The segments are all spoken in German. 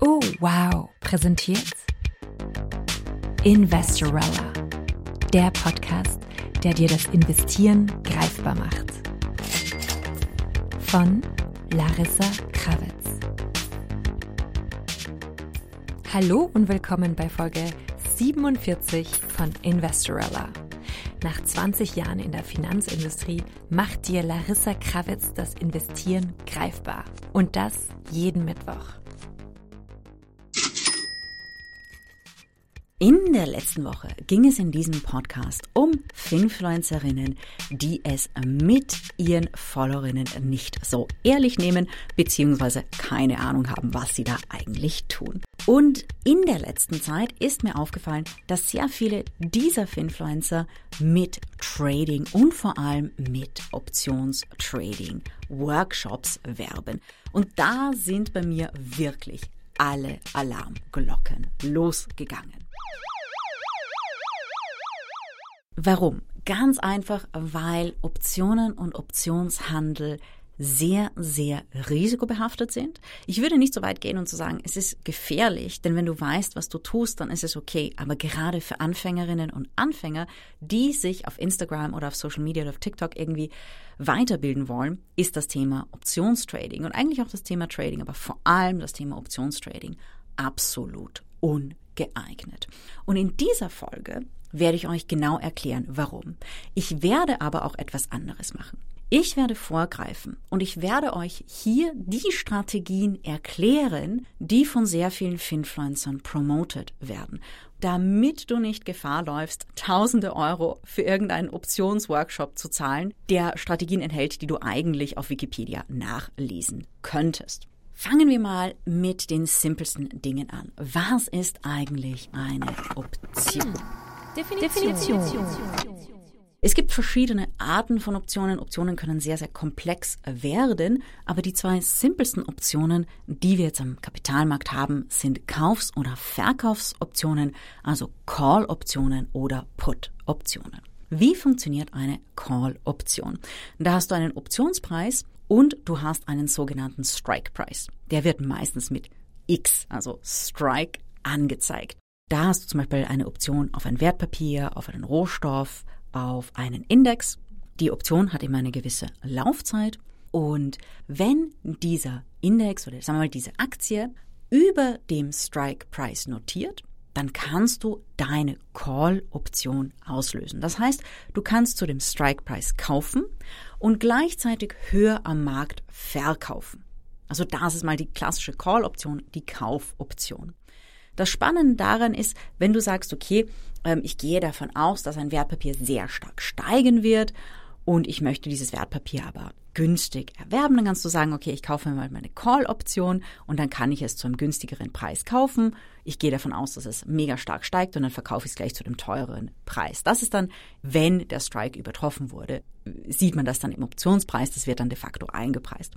Oh, wow, präsentiert Investorella, der Podcast, der dir das Investieren greifbar macht. Von Larissa Krawitz. Hallo und willkommen bei Folge 47 von Investorella. Nach 20 Jahren in der Finanzindustrie macht dir Larissa Krawitz das Investieren greifbar. Und das jeden Mittwoch. In der letzten Woche ging es in diesem Podcast um Finfluencerinnen, die es mit ihren Followerinnen nicht so ehrlich nehmen, beziehungsweise keine Ahnung haben, was sie da eigentlich tun. Und in der letzten Zeit ist mir aufgefallen, dass sehr viele dieser Finfluencer mit Trading und vor allem mit Optionstrading Workshops werben. Und da sind bei mir wirklich alle Alarmglocken losgegangen. Warum? Ganz einfach, weil Optionen und Optionshandel sehr, sehr risikobehaftet sind. Ich würde nicht so weit gehen und zu sagen, es ist gefährlich, denn wenn du weißt, was du tust, dann ist es okay. Aber gerade für Anfängerinnen und Anfänger, die sich auf Instagram oder auf Social Media oder auf TikTok irgendwie weiterbilden wollen, ist das Thema Optionstrading und eigentlich auch das Thema Trading, aber vor allem das Thema Optionstrading absolut ungeeignet. Und in dieser Folge werde ich euch genau erklären, warum. Ich werde aber auch etwas anderes machen. Ich werde vorgreifen und ich werde euch hier die Strategien erklären, die von sehr vielen Finfluencern promoted werden, damit du nicht Gefahr läufst, tausende Euro für irgendeinen Optionsworkshop zu zahlen, der Strategien enthält, die du eigentlich auf Wikipedia nachlesen könntest. Fangen wir mal mit den simpelsten Dingen an. Was ist eigentlich eine Option? Definition. Definition. Es gibt verschiedene Arten von Optionen. Optionen können sehr, sehr komplex werden, aber die zwei simpelsten Optionen, die wir jetzt am Kapitalmarkt haben, sind Kaufs- oder Verkaufsoptionen, also Call-Optionen oder Put-Optionen. Wie funktioniert eine Call-Option? Da hast du einen Optionspreis und du hast einen sogenannten Strike-Price. Der wird meistens mit X, also Strike, angezeigt. Da hast du zum Beispiel eine Option auf ein Wertpapier, auf einen Rohstoff, auf einen Index. Die Option hat immer eine gewisse Laufzeit. Und wenn dieser Index oder sagen wir mal diese Aktie über dem Strike Price notiert, dann kannst du deine Call-Option auslösen. Das heißt, du kannst zu dem Strike Price kaufen und gleichzeitig höher am Markt verkaufen. Also das ist mal die klassische Call-Option, die Kaufoption. Das Spannende daran ist, wenn du sagst, okay, ich gehe davon aus, dass ein Wertpapier sehr stark steigen wird und ich möchte dieses Wertpapier aber günstig erwerben, dann kannst du sagen, okay, ich kaufe mir mal meine Call-Option und dann kann ich es zu einem günstigeren Preis kaufen. Ich gehe davon aus, dass es mega stark steigt und dann verkaufe ich es gleich zu dem teureren Preis. Das ist dann, wenn der Strike übertroffen wurde, sieht man das dann im Optionspreis, das wird dann de facto eingepreist.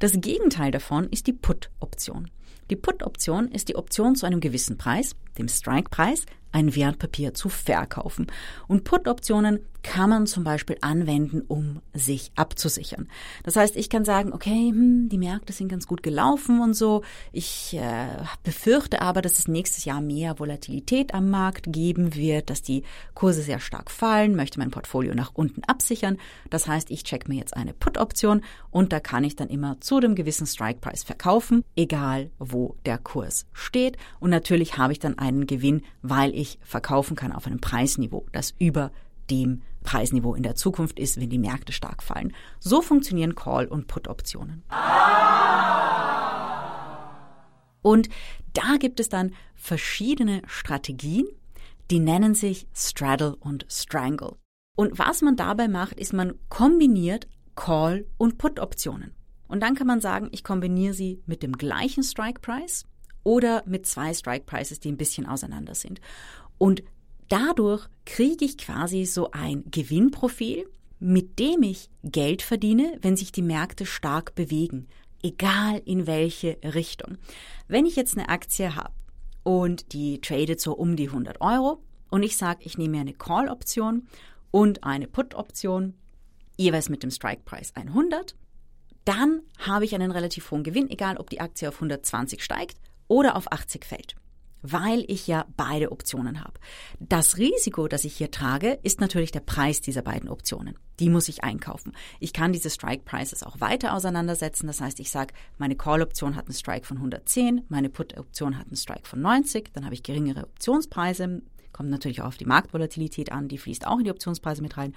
Das Gegenteil davon ist die Put-Option. Die Put-Option ist die Option zu einem gewissen Preis, dem Strike-Preis, ein Wertpapier zu verkaufen. Und Put-Optionen kann man zum Beispiel anwenden, um sich abzusichern. Das heißt, ich kann sagen, okay, hm, die Märkte sind ganz gut gelaufen und so. Ich äh, befürchte aber, dass es nächstes Jahr mehr Volatilität am Markt geben wird, dass die Kurse sehr stark fallen, möchte mein Portfolio nach unten absichern. Das heißt, ich check mir jetzt eine Put-Option und da kann ich dann immer zu dem gewissen Strike-Price verkaufen, egal wo der Kurs steht. Und natürlich habe ich dann einen Gewinn, weil verkaufen kann auf einem Preisniveau, das über dem Preisniveau in der Zukunft ist, wenn die Märkte stark fallen. So funktionieren Call- und Put-Optionen. Und da gibt es dann verschiedene Strategien, die nennen sich Straddle und Strangle. Und was man dabei macht, ist, man kombiniert Call- und Put-Optionen. Und dann kann man sagen, ich kombiniere sie mit dem gleichen Strike Price oder mit zwei Strike Prices, die ein bisschen auseinander sind. Und dadurch kriege ich quasi so ein Gewinnprofil, mit dem ich Geld verdiene, wenn sich die Märkte stark bewegen, egal in welche Richtung. Wenn ich jetzt eine Aktie habe und die tradet so um die 100 Euro und ich sage, ich nehme mir eine Call-Option und eine Put-Option, jeweils mit dem Strike-Preis 100, dann habe ich einen relativ hohen Gewinn, egal ob die Aktie auf 120 steigt oder auf 80 fällt weil ich ja beide Optionen habe. Das Risiko, das ich hier trage, ist natürlich der Preis dieser beiden Optionen. Die muss ich einkaufen. Ich kann diese Strike Prices auch weiter auseinandersetzen. Das heißt, ich sage, meine Call-Option hat einen Strike von 110, meine Put-Option hat einen Strike von 90, dann habe ich geringere Optionspreise. Kommt natürlich auch auf die Marktvolatilität an, die fließt auch in die Optionspreise mit rein.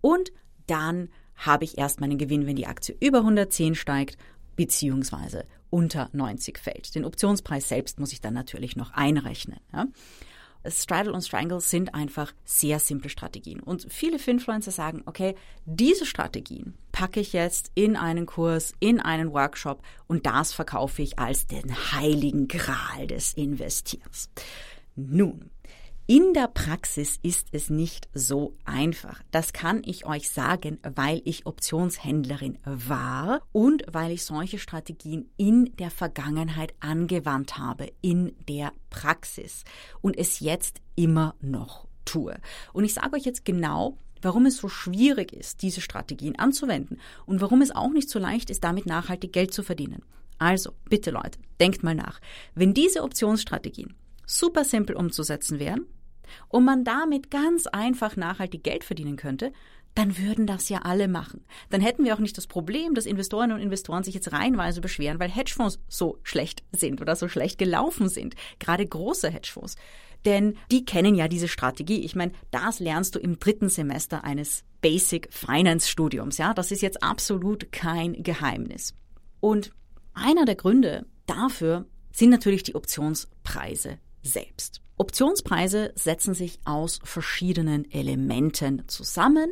Und dann habe ich erst meinen Gewinn, wenn die Aktie über 110 steigt, beziehungsweise unter 90 fällt. Den Optionspreis selbst muss ich dann natürlich noch einrechnen. Ja. Straddle und Strangle sind einfach sehr simple Strategien. Und viele Finfluencer sagen, okay, diese Strategien packe ich jetzt in einen Kurs, in einen Workshop und das verkaufe ich als den heiligen Gral des Investiers. Nun, in der Praxis ist es nicht so einfach. Das kann ich euch sagen, weil ich Optionshändlerin war und weil ich solche Strategien in der Vergangenheit angewandt habe, in der Praxis und es jetzt immer noch tue. Und ich sage euch jetzt genau, warum es so schwierig ist, diese Strategien anzuwenden und warum es auch nicht so leicht ist, damit nachhaltig Geld zu verdienen. Also, bitte Leute, denkt mal nach. Wenn diese Optionsstrategien super simpel umzusetzen wären, und man damit ganz einfach nachhaltig Geld verdienen könnte, dann würden das ja alle machen. Dann hätten wir auch nicht das Problem, dass Investorinnen und Investoren sich jetzt reihenweise beschweren, weil Hedgefonds so schlecht sind oder so schlecht gelaufen sind. Gerade große Hedgefonds. Denn die kennen ja diese Strategie. Ich meine, das lernst du im dritten Semester eines Basic Finance Studiums. Ja, das ist jetzt absolut kein Geheimnis. Und einer der Gründe dafür sind natürlich die Optionspreise selbst. Optionspreise setzen sich aus verschiedenen Elementen zusammen.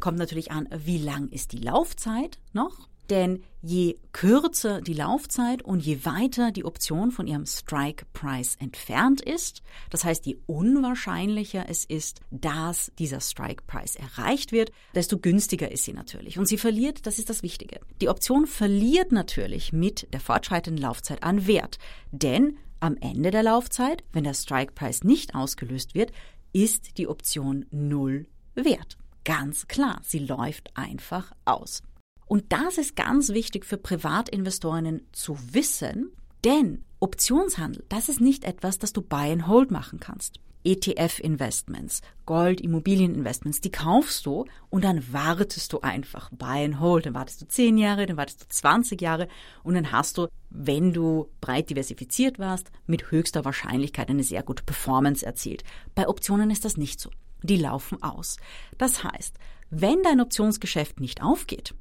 Kommt natürlich an, wie lang ist die Laufzeit noch? Denn je kürzer die Laufzeit und je weiter die Option von ihrem Strike Price entfernt ist, das heißt, je unwahrscheinlicher es ist, dass dieser Strike Price erreicht wird, desto günstiger ist sie natürlich. Und sie verliert, das ist das Wichtige. Die Option verliert natürlich mit der fortschreitenden Laufzeit an Wert. Denn am Ende der Laufzeit, wenn der Strike Price nicht ausgelöst wird, ist die Option null wert. Ganz klar, sie läuft einfach aus. Und das ist ganz wichtig für Privatinvestorinnen zu wissen, denn Optionshandel, das ist nicht etwas, das du buy and hold machen kannst. ETF-Investments, Gold, Immobilieninvestments, die kaufst du und dann wartest du einfach buy and hold. Dann wartest du 10 Jahre, dann wartest du 20 Jahre und dann hast du, wenn du breit diversifiziert warst, mit höchster Wahrscheinlichkeit eine sehr gute Performance erzielt. Bei Optionen ist das nicht so. Die laufen aus. Das heißt, wenn dein Optionsgeschäft nicht aufgeht,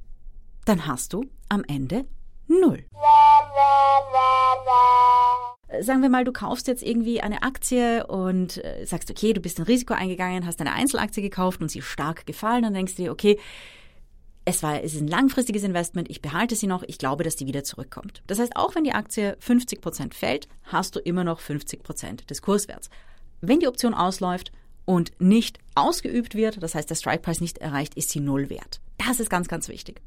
dann hast du am Ende null sagen wir mal, du kaufst jetzt irgendwie eine Aktie und äh, sagst, okay, du bist ein Risiko eingegangen, hast eine Einzelaktie gekauft und sie ist stark gefallen, dann denkst du dir, okay, es war, es ist ein langfristiges Investment, ich behalte sie noch, ich glaube, dass die wieder zurückkommt. Das heißt, auch wenn die Aktie 50 Prozent fällt, hast du immer noch 50 Prozent des Kurswerts. Wenn die Option ausläuft und nicht ausgeübt wird, das heißt, der Strike Price nicht erreicht, ist sie null wert. Das ist ganz, ganz wichtig.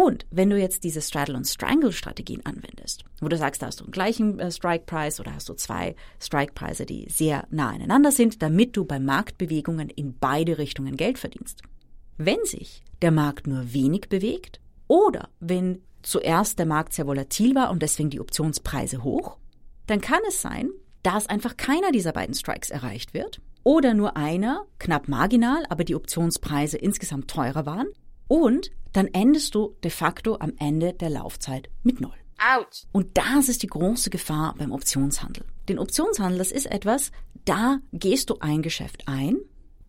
Und wenn du jetzt diese Straddle- und Strangle-Strategien anwendest, wo du sagst, da hast du einen gleichen äh, Strike-Price oder hast du zwei Strike-Preise, die sehr nah aneinander sind, damit du bei Marktbewegungen in beide Richtungen Geld verdienst. Wenn sich der Markt nur wenig bewegt oder wenn zuerst der Markt sehr volatil war und deswegen die Optionspreise hoch, dann kann es sein, dass einfach keiner dieser beiden Strikes erreicht wird oder nur einer, knapp marginal, aber die Optionspreise insgesamt teurer waren und dann endest du de facto am Ende der Laufzeit mit Null. Out. Und das ist die große Gefahr beim Optionshandel. Den Optionshandel, das ist etwas, da gehst du ein Geschäft ein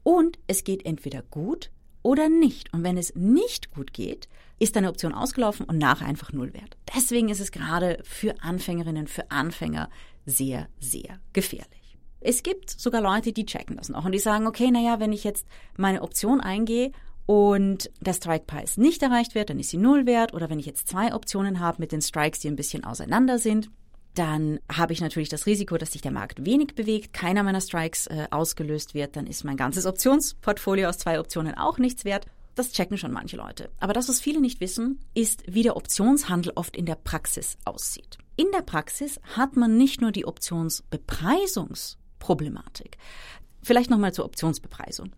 und es geht entweder gut oder nicht. Und wenn es nicht gut geht, ist deine Option ausgelaufen und nachher einfach null wert. Deswegen ist es gerade für Anfängerinnen, für Anfänger sehr, sehr gefährlich. Es gibt sogar Leute, die checken das noch und die sagen, okay, naja, wenn ich jetzt meine Option eingehe und der Strike Price nicht erreicht wird, dann ist sie null wert. Oder wenn ich jetzt zwei Optionen habe mit den Strikes, die ein bisschen auseinander sind, dann habe ich natürlich das Risiko, dass sich der Markt wenig bewegt, keiner meiner Strikes äh, ausgelöst wird, dann ist mein ganzes Optionsportfolio aus zwei Optionen auch nichts wert. Das checken schon manche Leute. Aber das, was viele nicht wissen, ist, wie der Optionshandel oft in der Praxis aussieht. In der Praxis hat man nicht nur die Optionsbepreisungsproblematik. Vielleicht nochmal zur Optionsbepreisung.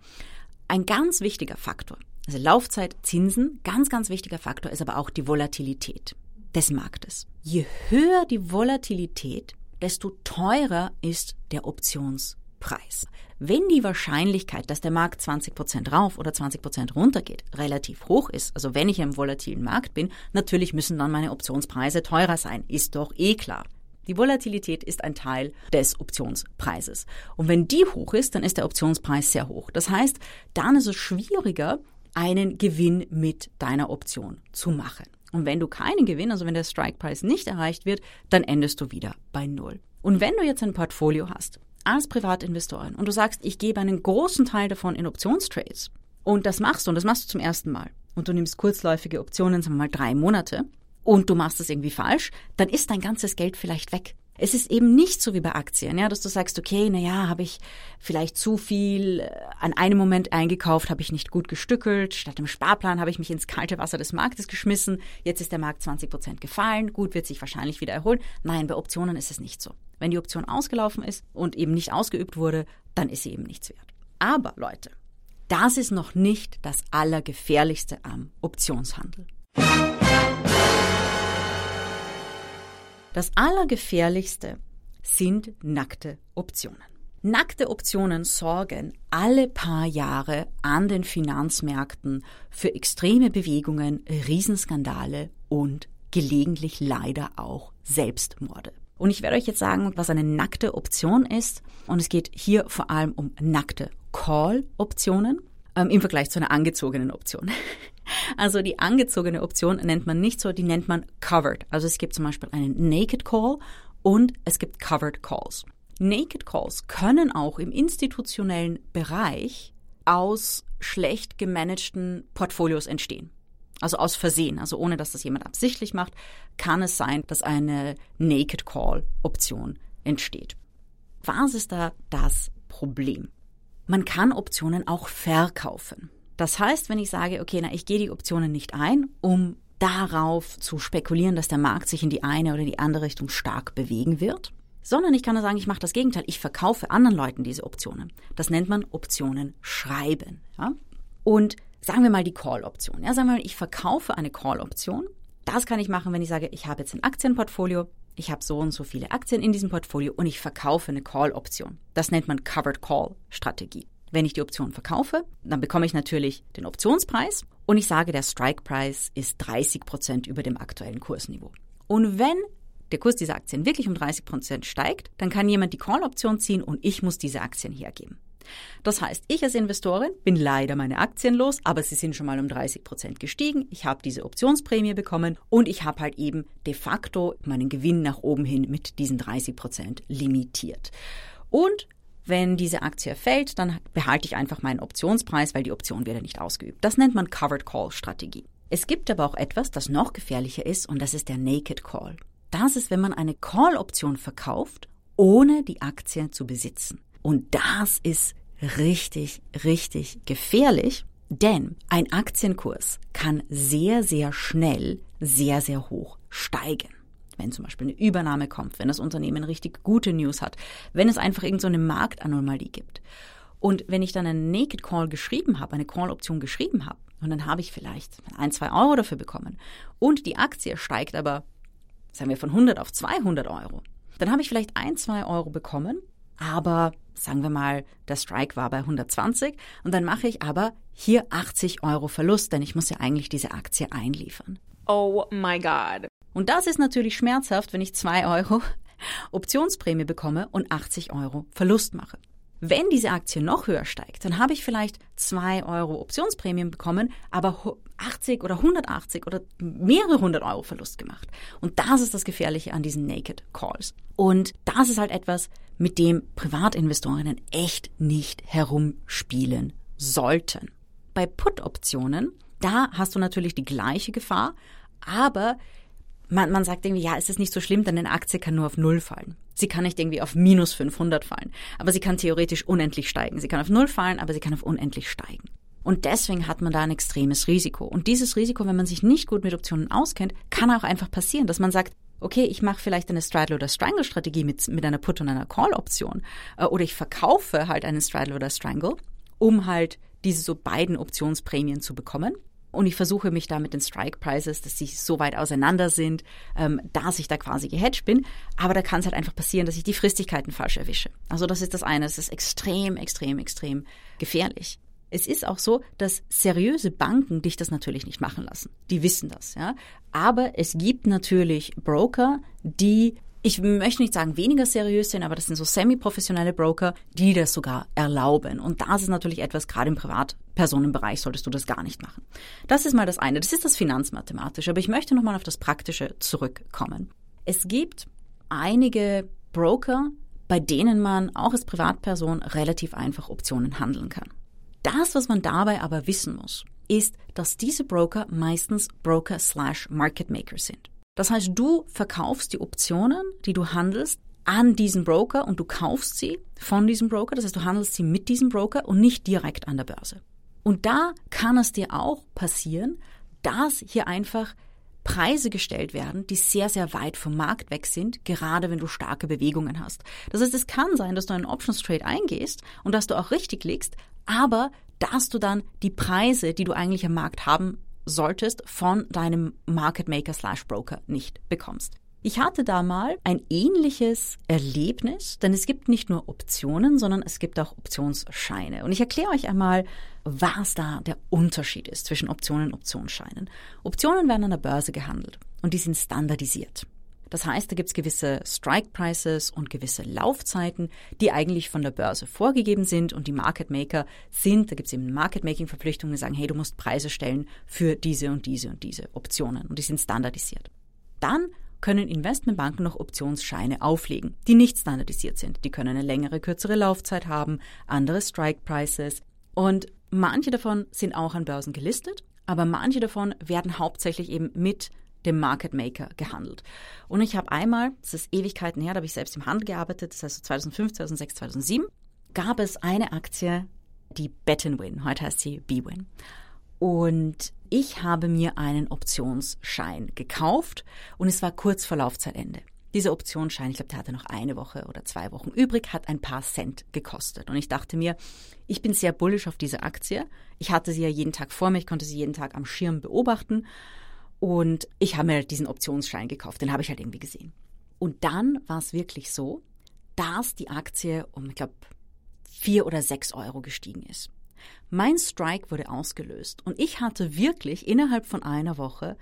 Ein ganz wichtiger Faktor Also Laufzeit, Zinsen, ganz, ganz wichtiger Faktor ist aber auch die Volatilität des Marktes. Je höher die Volatilität, desto teurer ist der Optionspreis. Wenn die Wahrscheinlichkeit, dass der Markt 20% rauf oder 20% runter geht, relativ hoch ist, also wenn ich im volatilen Markt bin, natürlich müssen dann meine Optionspreise teurer sein, ist doch eh klar. Die Volatilität ist ein Teil des Optionspreises. Und wenn die hoch ist, dann ist der Optionspreis sehr hoch. Das heißt, dann ist es schwieriger, einen Gewinn mit deiner Option zu machen. Und wenn du keinen Gewinn, also wenn der Strike-Preis nicht erreicht wird, dann endest du wieder bei Null. Und wenn du jetzt ein Portfolio hast, als Privatinvestorin, und du sagst, ich gebe einen großen Teil davon in Optionstrades, und das machst du, und das machst du zum ersten Mal, und du nimmst kurzläufige Optionen, sagen wir mal drei Monate, und du machst das irgendwie falsch, dann ist dein ganzes Geld vielleicht weg. Es ist eben nicht so wie bei Aktien, ja, dass du sagst, okay, na ja, habe ich vielleicht zu viel äh, an einem Moment eingekauft, habe ich nicht gut gestückelt, statt dem Sparplan habe ich mich ins kalte Wasser des Marktes geschmissen, jetzt ist der Markt 20 Prozent gefallen, gut, wird sich wahrscheinlich wieder erholen. Nein, bei Optionen ist es nicht so. Wenn die Option ausgelaufen ist und eben nicht ausgeübt wurde, dann ist sie eben nichts wert. Aber Leute, das ist noch nicht das Allergefährlichste am Optionshandel. Das Allergefährlichste sind nackte Optionen. Nackte Optionen sorgen alle paar Jahre an den Finanzmärkten für extreme Bewegungen, Riesenskandale und gelegentlich leider auch Selbstmorde. Und ich werde euch jetzt sagen, was eine nackte Option ist. Und es geht hier vor allem um nackte Call-Optionen ähm, im Vergleich zu einer angezogenen Option. Also die angezogene Option nennt man nicht so, die nennt man covered. Also es gibt zum Beispiel einen Naked Call und es gibt Covered Calls. Naked Calls können auch im institutionellen Bereich aus schlecht gemanagten Portfolios entstehen. Also aus Versehen, also ohne dass das jemand absichtlich macht, kann es sein, dass eine Naked Call Option entsteht. Was ist da das Problem? Man kann Optionen auch verkaufen. Das heißt, wenn ich sage, okay, na, ich gehe die Optionen nicht ein, um darauf zu spekulieren, dass der Markt sich in die eine oder die andere Richtung stark bewegen wird, sondern ich kann nur sagen, ich mache das Gegenteil. Ich verkaufe anderen Leuten diese Optionen. Das nennt man Optionen schreiben. Ja? Und sagen wir mal die Call-Option. Ja, sagen wir mal, ich verkaufe eine Call-Option. Das kann ich machen, wenn ich sage, ich habe jetzt ein Aktienportfolio, ich habe so und so viele Aktien in diesem Portfolio und ich verkaufe eine Call-Option. Das nennt man Covered Call-Strategie. Wenn ich die Option verkaufe, dann bekomme ich natürlich den Optionspreis und ich sage, der Strike-Preis ist 30 Prozent über dem aktuellen Kursniveau. Und wenn der Kurs dieser Aktien wirklich um 30 Prozent steigt, dann kann jemand die Call-Option ziehen und ich muss diese Aktien hergeben. Das heißt, ich als Investorin bin leider meine Aktien los, aber sie sind schon mal um 30 Prozent gestiegen. Ich habe diese Optionsprämie bekommen und ich habe halt eben de facto meinen Gewinn nach oben hin mit diesen 30 Prozent limitiert. Und wenn diese Aktie fällt, dann behalte ich einfach meinen Optionspreis, weil die Option wird ja nicht ausgeübt. Das nennt man Covered Call Strategie. Es gibt aber auch etwas, das noch gefährlicher ist, und das ist der Naked Call. Das ist, wenn man eine Call-Option verkauft, ohne die Aktie zu besitzen. Und das ist richtig, richtig gefährlich, denn ein Aktienkurs kann sehr, sehr schnell sehr, sehr hoch steigen wenn zum Beispiel eine Übernahme kommt, wenn das Unternehmen richtig gute News hat, wenn es einfach irgendeine so Marktanomalie gibt. Und wenn ich dann einen Naked Call geschrieben habe, eine Call-Option geschrieben habe, und dann habe ich vielleicht ein, zwei Euro dafür bekommen und die Aktie steigt aber, sagen wir, von 100 auf 200 Euro, dann habe ich vielleicht ein, zwei Euro bekommen, aber sagen wir mal, der Strike war bei 120 und dann mache ich aber hier 80 Euro Verlust, denn ich muss ja eigentlich diese Aktie einliefern. Oh my God. Und das ist natürlich schmerzhaft, wenn ich zwei Euro Optionsprämie bekomme und 80 Euro Verlust mache. Wenn diese Aktie noch höher steigt, dann habe ich vielleicht zwei Euro Optionsprämien bekommen, aber 80 oder 180 oder mehrere hundert Euro Verlust gemacht. Und das ist das Gefährliche an diesen Naked Calls. Und das ist halt etwas, mit dem Privatinvestorinnen echt nicht herumspielen sollten. Bei Put-Optionen, da hast du natürlich die gleiche Gefahr, aber man, man sagt irgendwie, ja, es ist nicht so schlimm, denn eine Aktie kann nur auf Null fallen. Sie kann nicht irgendwie auf minus 500 fallen, aber sie kann theoretisch unendlich steigen. Sie kann auf Null fallen, aber sie kann auf unendlich steigen. Und deswegen hat man da ein extremes Risiko. Und dieses Risiko, wenn man sich nicht gut mit Optionen auskennt, kann auch einfach passieren, dass man sagt, okay, ich mache vielleicht eine Straddle- oder Strangle-Strategie mit, mit einer Put- und einer Call-Option. Äh, oder ich verkaufe halt einen Straddle oder Strangle, um halt diese so beiden Optionsprämien zu bekommen. Und ich versuche mich da mit den Strike Prices, dass sie so weit auseinander sind, ähm, dass ich da quasi gehedged bin. Aber da kann es halt einfach passieren, dass ich die Fristigkeiten falsch erwische. Also das ist das eine. Es ist extrem, extrem, extrem gefährlich. Es ist auch so, dass seriöse Banken dich das natürlich nicht machen lassen. Die wissen das, ja. Aber es gibt natürlich Broker, die ich möchte nicht sagen weniger seriös sind, aber das sind so semi-professionelle Broker, die das sogar erlauben. Und das ist natürlich etwas, gerade im Privatpersonenbereich solltest du das gar nicht machen. Das ist mal das eine. Das ist das Finanzmathematische. Aber ich möchte nochmal auf das Praktische zurückkommen. Es gibt einige Broker, bei denen man auch als Privatperson relativ einfach Optionen handeln kann. Das, was man dabei aber wissen muss, ist, dass diese Broker meistens Broker slash Market Maker sind. Das heißt, du verkaufst die Optionen, die du handelst, an diesen Broker und du kaufst sie von diesem Broker. Das heißt, du handelst sie mit diesem Broker und nicht direkt an der Börse. Und da kann es dir auch passieren, dass hier einfach Preise gestellt werden, die sehr, sehr weit vom Markt weg sind, gerade wenn du starke Bewegungen hast. Das heißt, es kann sein, dass du einen Options Trade eingehst und dass du auch richtig liegst, aber dass du dann die Preise, die du eigentlich am Markt haben solltest, von deinem Market Maker slash Broker nicht bekommst. Ich hatte da mal ein ähnliches Erlebnis, denn es gibt nicht nur Optionen, sondern es gibt auch Optionsscheine. Und ich erkläre euch einmal, was da der Unterschied ist zwischen Optionen und Optionsscheinen. Optionen werden an der Börse gehandelt und die sind standardisiert. Das heißt, da gibt es gewisse Strike Prices und gewisse Laufzeiten, die eigentlich von der Börse vorgegeben sind und die Market Maker sind, da gibt es eben Market Making Verpflichtungen, die sagen, hey, du musst Preise stellen für diese und diese und diese Optionen und die sind standardisiert. Dann können Investmentbanken noch Optionsscheine auflegen, die nicht standardisiert sind. Die können eine längere, kürzere Laufzeit haben, andere Strike Prices und manche davon sind auch an Börsen gelistet, aber manche davon werden hauptsächlich eben mit dem Market Maker gehandelt. Und ich habe einmal, das ist Ewigkeiten her, da habe ich selbst im Handel gearbeitet, das heißt 2005, 2006, 2007, gab es eine Aktie, die Bet Win, heute heißt sie B-Win. Und ich habe mir einen Optionsschein gekauft und es war kurz vor Laufzeitende. Dieser Optionsschein, ich glaube, der hatte noch eine Woche oder zwei Wochen übrig, hat ein paar Cent gekostet. Und ich dachte mir, ich bin sehr bullisch auf diese Aktie. Ich hatte sie ja jeden Tag vor mir, ich konnte sie jeden Tag am Schirm beobachten. Und ich habe mir diesen Optionsschein gekauft, den habe ich halt irgendwie gesehen. Und dann war es wirklich so, dass die Aktie um, ich glaube, vier oder sechs Euro gestiegen ist. Mein Strike wurde ausgelöst und ich hatte wirklich innerhalb von einer Woche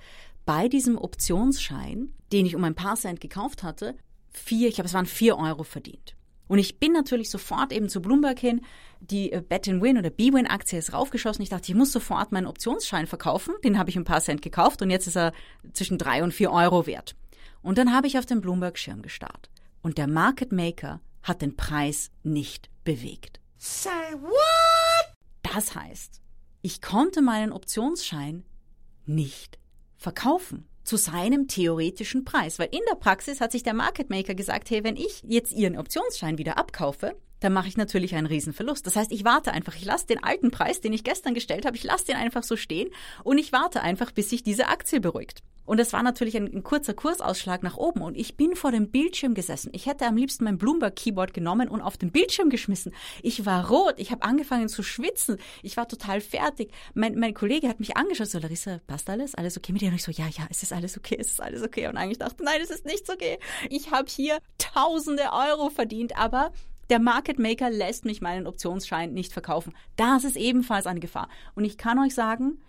bei diesem Optionsschein, den ich um ein paar Cent gekauft hatte, vier, ich glaube, es waren vier Euro verdient. Und ich bin natürlich sofort eben zu Bloomberg hin, die äh, Bet-in-Win oder B-Win-Aktie ist raufgeschossen. Ich dachte, ich muss sofort meinen Optionsschein verkaufen. Den habe ich ein paar Cent gekauft und jetzt ist er zwischen drei und vier Euro wert. Und dann habe ich auf den Bloomberg-Schirm gestarrt. Und der Market Maker hat den Preis nicht bewegt. Say what? Das heißt, ich konnte meinen Optionsschein nicht verkaufen zu seinem theoretischen Preis. Weil in der Praxis hat sich der Market Maker gesagt, hey, wenn ich jetzt Ihren Optionsschein wieder abkaufe, dann mache ich natürlich einen Riesenverlust. Das heißt, ich warte einfach, ich lasse den alten Preis, den ich gestern gestellt habe, ich lasse den einfach so stehen und ich warte einfach, bis sich diese Aktie beruhigt. Und es war natürlich ein, ein, kurzer Kursausschlag nach oben. Und ich bin vor dem Bildschirm gesessen. Ich hätte am liebsten mein Bloomberg-Keyboard genommen und auf den Bildschirm geschmissen. Ich war rot. Ich habe angefangen zu schwitzen. Ich war total fertig. Mein, mein Kollege hat mich angeschaut. So, Larissa, passt alles? Alles okay mit dir? Und ich so, ja, ja, es ist alles okay, es ist alles okay. Und eigentlich dachte, nein, es ist nicht okay. Ich habe hier tausende Euro verdient, aber der Market Maker lässt mich meinen Optionsschein nicht verkaufen. Das ist ebenfalls eine Gefahr. Und ich kann euch sagen,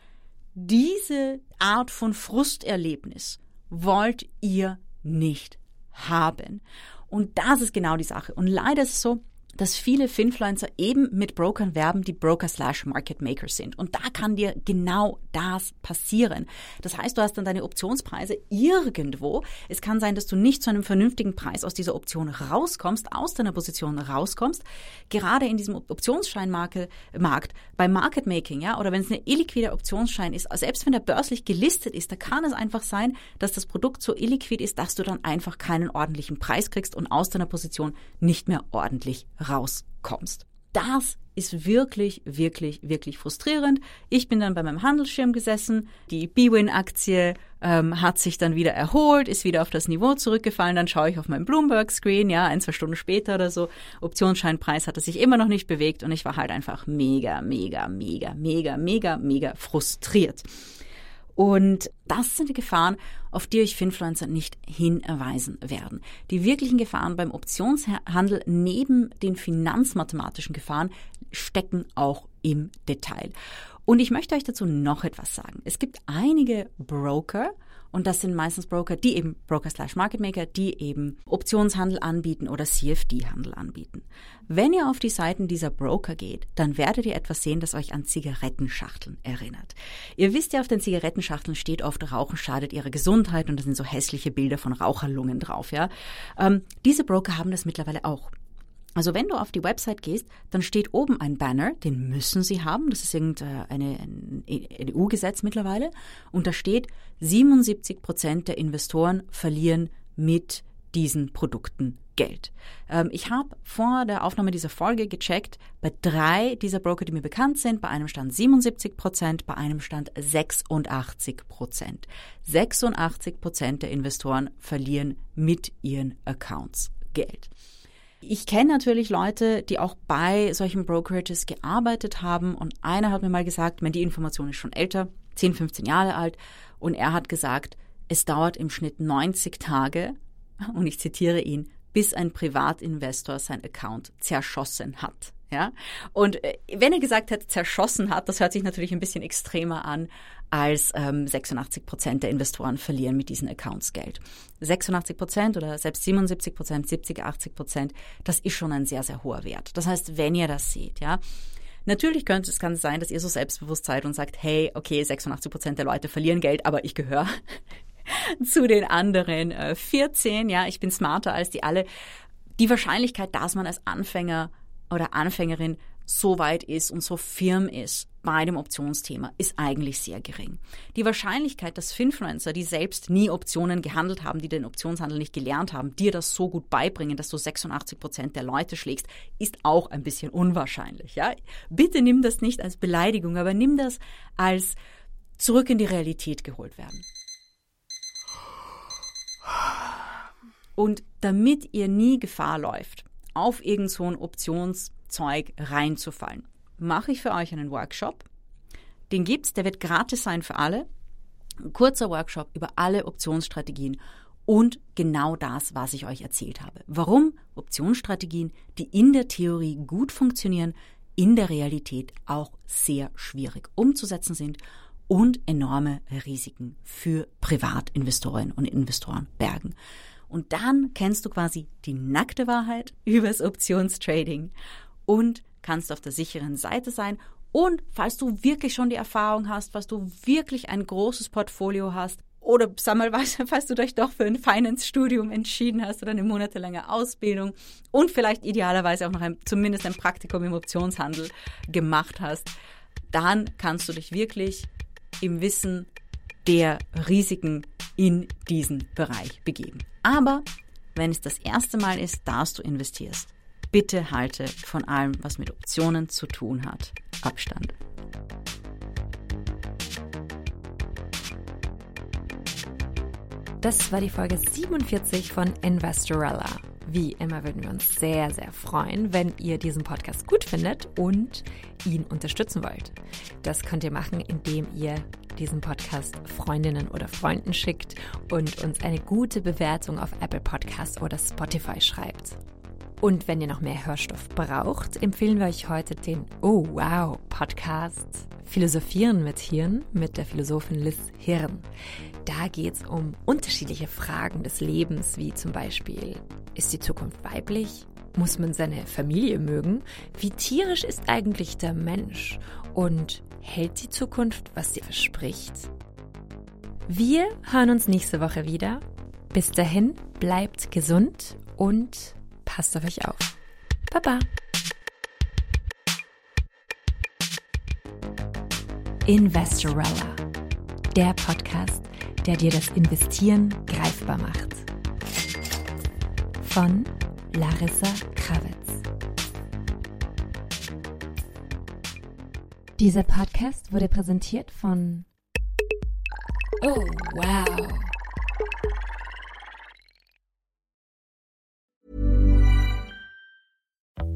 diese Art von Frusterlebnis wollt ihr nicht haben. Und das ist genau die Sache. Und leider ist es so, dass viele Finfluencer eben mit Brokern werben, die Broker slash Market Maker sind. Und da kann dir genau das passieren. Das heißt, du hast dann deine Optionspreise irgendwo. Es kann sein, dass du nicht zu einem vernünftigen Preis aus dieser Option rauskommst, aus deiner Position rauskommst. Gerade in diesem Optionsscheinmarkt, bei Market Making, ja, oder wenn es eine illiquide Optionsschein ist, selbst wenn der börslich gelistet ist, da kann es einfach sein, dass das Produkt so illiquid ist, dass du dann einfach keinen ordentlichen Preis kriegst und aus deiner Position nicht mehr ordentlich rauskommst. Das ist wirklich, wirklich, wirklich frustrierend. Ich bin dann bei meinem Handelsschirm gesessen, die B-Win-Aktie ähm, hat sich dann wieder erholt, ist wieder auf das Niveau zurückgefallen. Dann schaue ich auf meinen Bloomberg-Screen, ja, ein, zwei Stunden später oder so. Optionsscheinpreis hatte sich immer noch nicht bewegt und ich war halt einfach mega, mega, mega, mega, mega, mega frustriert. Und das sind die Gefahren, auf die euch Finfluencer nicht hinweisen werden. Die wirklichen Gefahren beim Optionshandel neben den finanzmathematischen Gefahren stecken auch im Detail. Und ich möchte euch dazu noch etwas sagen. Es gibt einige Broker, und das sind meistens Broker, die eben Broker slash Market Maker, die eben Optionshandel anbieten oder CFD-Handel anbieten. Wenn ihr auf die Seiten dieser Broker geht, dann werdet ihr etwas sehen, das euch an Zigarettenschachteln erinnert. Ihr wisst ja, auf den Zigarettenschachteln steht oft, Rauchen schadet ihrer Gesundheit und da sind so hässliche Bilder von Raucherlungen drauf, ja. Ähm, diese Broker haben das mittlerweile auch. Also wenn du auf die Website gehst, dann steht oben ein Banner, den müssen sie haben, das ist irgendein ein EU-Gesetz mittlerweile, und da steht, 77 Prozent der Investoren verlieren mit diesen Produkten Geld. Ähm, ich habe vor der Aufnahme dieser Folge gecheckt, bei drei dieser Broker, die mir bekannt sind, bei einem stand 77 Prozent, bei einem stand 86 Prozent. 86 Prozent der Investoren verlieren mit ihren Accounts Geld. Ich kenne natürlich Leute, die auch bei solchen Brokerages gearbeitet haben und einer hat mir mal gesagt, wenn die Information ist schon älter, 10, 15 Jahre alt und er hat gesagt, es dauert im Schnitt 90 Tage und ich zitiere ihn, bis ein Privatinvestor sein Account zerschossen hat. Ja? Und äh, wenn er gesagt hat, zerschossen hat, das hört sich natürlich ein bisschen extremer an, als ähm, 86 Prozent der Investoren verlieren mit diesen Accounts Geld. 86 Prozent oder selbst 77 Prozent, 70, 80 Prozent, das ist schon ein sehr, sehr hoher Wert. Das heißt, wenn ihr das seht, ja, Natürlich könnte es kann sein, dass ihr so selbstbewusst seid und sagt, hey, okay, 86 Prozent der Leute verlieren Geld, aber ich gehöre zu den anderen äh, 14, ja, ich bin smarter als die alle. Die Wahrscheinlichkeit, dass man als Anfänger oder Anfängerin so weit ist und so firm ist bei dem Optionsthema, ist eigentlich sehr gering. Die Wahrscheinlichkeit, dass Finfluencer, die selbst nie Optionen gehandelt haben, die den Optionshandel nicht gelernt haben, dir das so gut beibringen, dass du 86 Prozent der Leute schlägst, ist auch ein bisschen unwahrscheinlich. Ja? Bitte nimm das nicht als Beleidigung, aber nimm das als zurück in die Realität geholt werden. Und damit ihr nie Gefahr läuft, auf irgendein so ein Options Zeug reinzufallen. Mache ich für euch einen Workshop. Den gibt's, der wird gratis sein für alle. Ein kurzer Workshop über alle Optionsstrategien und genau das, was ich euch erzählt habe. Warum Optionsstrategien, die in der Theorie gut funktionieren, in der Realität auch sehr schwierig umzusetzen sind und enorme Risiken für Privatinvestoren und Investoren bergen. Und dann kennst du quasi die nackte Wahrheit übers Optionstrading und kannst auf der sicheren Seite sein. Und falls du wirklich schon die Erfahrung hast, falls du wirklich ein großes Portfolio hast, oder sag mal, falls du dich doch für ein Finance-Studium entschieden hast oder eine monatelange Ausbildung und vielleicht idealerweise auch noch ein, zumindest ein Praktikum im Optionshandel gemacht hast, dann kannst du dich wirklich im Wissen der Risiken in diesen Bereich begeben. Aber wenn es das erste Mal ist, dass du investierst, Bitte halte von allem, was mit Optionen zu tun hat, Abstand. Das war die Folge 47 von Investorella. Wie immer würden wir uns sehr, sehr freuen, wenn ihr diesen Podcast gut findet und ihn unterstützen wollt. Das könnt ihr machen, indem ihr diesen Podcast Freundinnen oder Freunden schickt und uns eine gute Bewertung auf Apple Podcasts oder Spotify schreibt. Und wenn ihr noch mehr Hörstoff braucht, empfehlen wir euch heute den Oh Wow Podcast Philosophieren mit Hirn mit der Philosophin Liz Hirn. Da geht es um unterschiedliche Fragen des Lebens, wie zum Beispiel, ist die Zukunft weiblich? Muss man seine Familie mögen? Wie tierisch ist eigentlich der Mensch? Und hält die Zukunft, was sie verspricht? Wir hören uns nächste Woche wieder. Bis dahin, bleibt gesund und Passt auf euch auf. Baba. Investorella, der Podcast, der dir das Investieren greifbar macht. Von Larissa Krawitz. Dieser Podcast wurde präsentiert von Oh, wow.